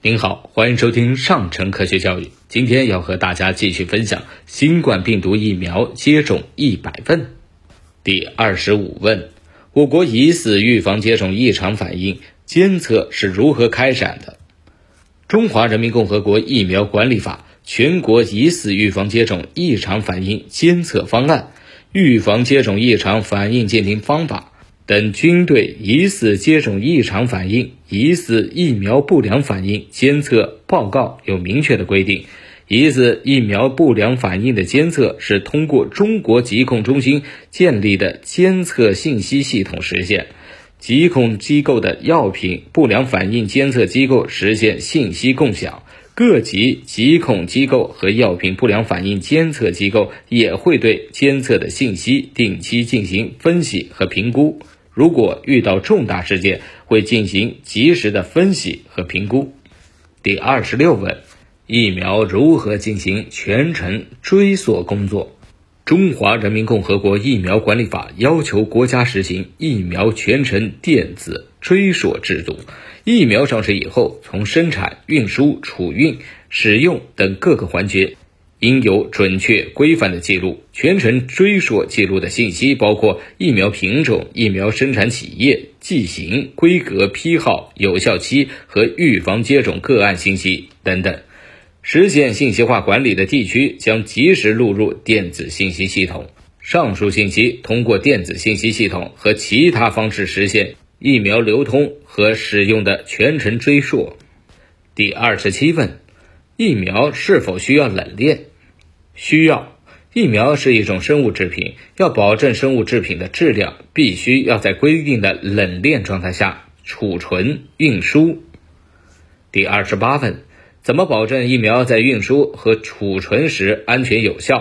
您好，欢迎收听上城科学教育。今天要和大家继续分享新冠病毒疫苗接种一百问。第二十五问：我国疑似预防接种异常反应监测是如何开展的？《中华人民共和国疫苗管理法》全国疑似预防接种异常反应监测方案、预防接种异常反应鉴定方法。等均对疑似接种异常反应、疑似疫苗不良反应监测报告有明确的规定。疑似疫苗不良反应的监测是通过中国疾控中心建立的监测信息系统实现。疾控机构的药品不良反应监测机构实现信息共享，各级疾控机构和药品不良反应监测机构也会对监测的信息定期进行分析和评估。如果遇到重大事件，会进行及时的分析和评估。第二十六问：疫苗如何进行全程追溯工作？《中华人民共和国疫苗管理法》要求国家实行疫苗全程电子追溯制度。疫苗上市以后，从生产、运输、储运、使用等各个环节。应有准确规范的记录，全程追溯记录的信息包括疫苗品种、疫苗生产企业、剂型、规格、批号、有效期和预防接种个案信息等等。实现信息化管理的地区将及时录入电子信息系统，上述信息通过电子信息系统和其他方式实现疫苗流通和使用的全程追溯。第二十七问。疫苗是否需要冷链？需要。疫苗是一种生物制品，要保证生物制品的质量，必须要在规定的冷链状态下储存、运输。第二十八问：怎么保证疫苗在运输和储存时安全有效？《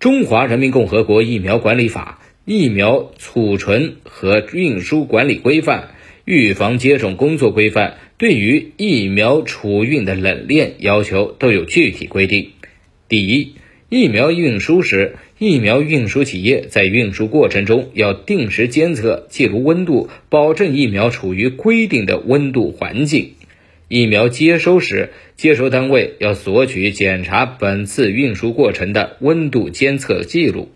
中华人民共和国疫苗管理法》《疫苗储存和运输管理规范》《预防接种工作规范》。对于疫苗储运的冷链要求都有具体规定。第一，疫苗运输时，疫苗运输企业在运输过程中要定时监测、记录温度，保证疫苗处于规定的温度环境。疫苗接收时，接收单位要索取检查本次运输过程的温度监测记录。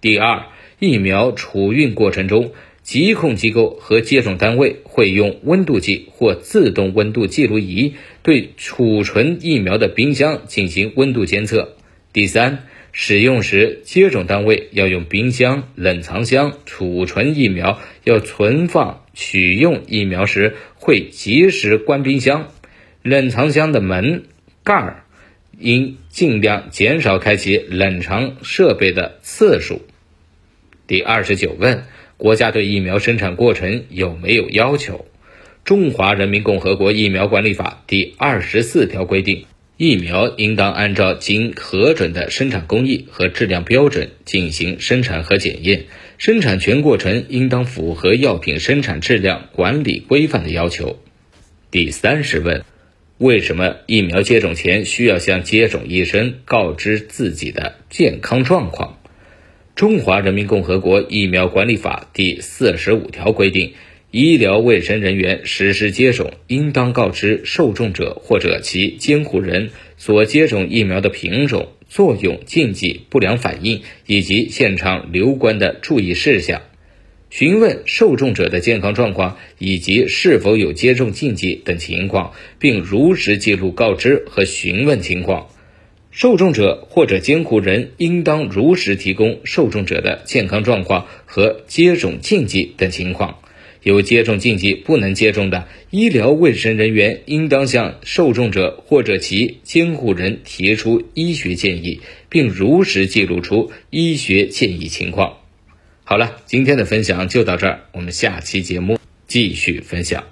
第二，疫苗储运过程中。疾控机构和接种单位会用温度计或自动温度记录仪对储存疫苗的冰箱进行温度监测。第三，使用时接种单位要用冰箱、冷藏箱储存疫苗，要存放取用疫苗时会及时关冰箱，冷藏箱的门盖儿应尽量减少开启冷藏设备的次数。第二十九问。国家对疫苗生产过程有没有要求？《中华人民共和国疫苗管理法》第二十四条规定，疫苗应当按照经核准的生产工艺和质量标准进行生产和检验，生产全过程应当符合药品生产质量管理规范的要求。第三十问：为什么疫苗接种前需要向接种医生告知自己的健康状况？中华人民共和国疫苗管理法第四十五条规定，医疗卫生人员实施接种，应当告知受种者或者其监护人所接种疫苗的品种、作用、禁忌、不良反应以及现场留观的注意事项，询问受种者的健康状况以及是否有接种禁忌等情况，并如实记录告知和询问情况。受种者或者监护人应当如实提供受种者的健康状况和接种禁忌等情况。有接种禁忌不能接种的，医疗卫生人员应当向受种者或者其监护人提出医学建议，并如实记录出医学建议情况。好了，今天的分享就到这儿，我们下期节目继续分享。